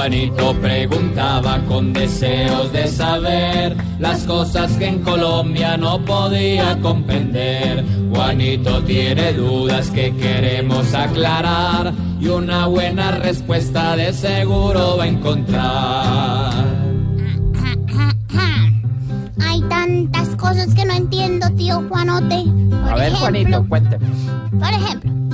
Juanito preguntaba con deseos de saber las cosas que en Colombia no podía comprender. Juanito tiene dudas que queremos aclarar y una buena respuesta de seguro va a encontrar. Hay tantas cosas que no entiendo, tío Juanote. Por A ver, ejemplo, Juanito, cuénteme. Por ejemplo,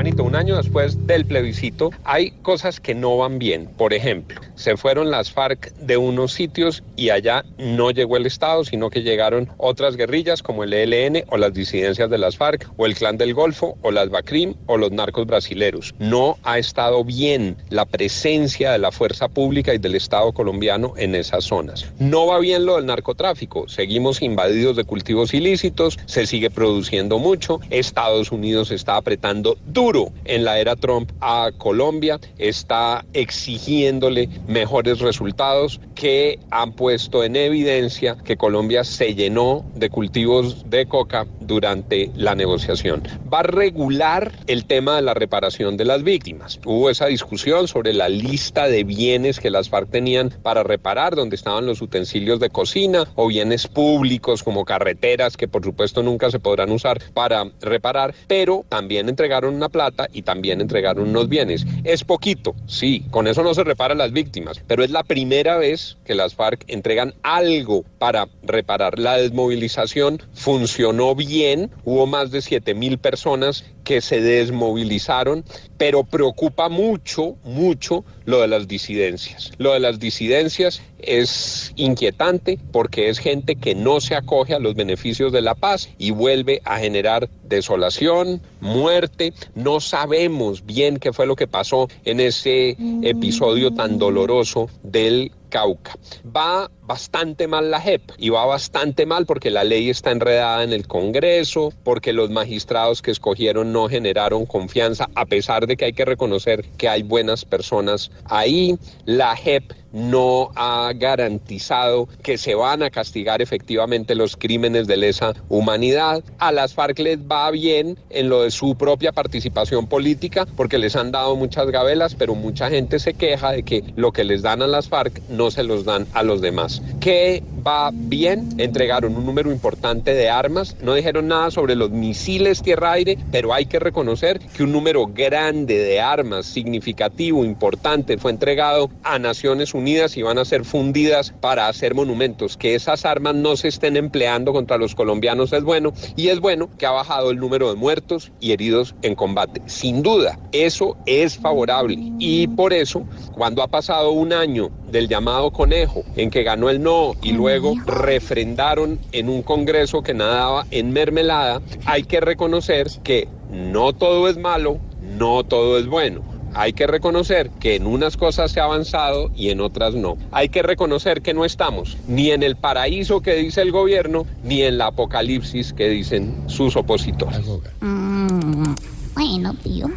Un año después del plebiscito hay cosas que no van bien. Por ejemplo, se fueron las FARC de unos sitios y allá no llegó el Estado, sino que llegaron otras guerrillas como el ELN o las disidencias de las FARC o el Clan del Golfo o las BACRIM o los narcos brasileros. No ha estado bien la presencia de la fuerza pública y del Estado colombiano en esas zonas. No va bien lo del narcotráfico. Seguimos invadidos de cultivos ilícitos, se sigue produciendo mucho. Estados Unidos está apretando duro en la era Trump a Colombia, está exigiéndole mejores resultados que han puesto en evidencia que Colombia se llenó de cultivos de coca durante la negociación. Va a regular el tema de la reparación de las víctimas. Hubo esa discusión sobre la lista de bienes que las FARC tenían para reparar, donde estaban los utensilios de cocina o bienes públicos como carreteras que por supuesto nunca se podrán usar para reparar, pero también entregaron una plata y también entregaron unos bienes. Es poquito, sí, con eso no se reparan las víctimas, pero es la primera vez que las FARC entregan algo para reparar. La desmovilización funcionó bien, hubo más de 7 mil personas que se desmovilizaron, pero preocupa mucho, mucho lo de las disidencias. Lo de las disidencias es inquietante porque es gente que no se acoge a los beneficios de la paz y vuelve a generar desolación, muerte. No sabemos bien qué fue lo que pasó en ese episodio tan doloroso del Cauca. Va bastante mal la JEP y va bastante mal porque la ley está enredada en el Congreso, porque los magistrados que escogieron no generaron confianza, a pesar de que hay que reconocer que hay buenas personas ahí. La JEP no ha garantizado que se van a castigar efectivamente los crímenes de lesa humanidad. A las FARC les va bien en lo de su propia participación política porque les han dado muchas gabelas, pero mucha gente se queja de que lo que les dan a las FARC no se los dan a los demás. ¿Qué va bien? Entregaron un número importante de armas, no dijeron nada sobre los misiles tierra-aire, pero hay que reconocer que un número grande de armas significativo, importante, fue entregado a Naciones Unidas y van a ser fundidas para hacer monumentos. Que esas armas no se estén empleando contra los colombianos es bueno y es bueno que ha bajado el número de muertos y heridos en combate. Sin duda, eso es favorable y por eso, cuando ha pasado un año del llamado conejo en que ganó el no y luego refrendaron en un Congreso que nadaba en mermelada, hay que reconocer que no todo es malo, no todo es bueno. Hay que reconocer que en unas cosas se ha avanzado y en otras no. Hay que reconocer que no estamos ni en el paraíso que dice el gobierno, ni en la apocalipsis que dicen sus opositores. Mm, bueno, tío.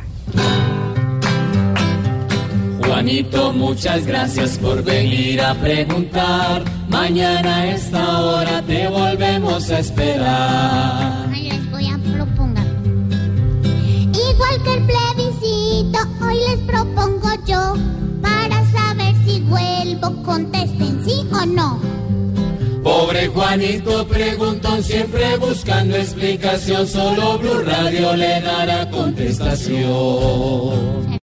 Juanito, muchas gracias por venir a preguntar. Mañana a esta hora te volvemos a esperar. Ay, les voy a proponer. Igual que el plebiscito, hoy les propongo yo. Para saber si vuelvo, contesten sí o no. Pobre Juanito preguntón, siempre buscando explicación. Solo Blue Radio le dará contestación.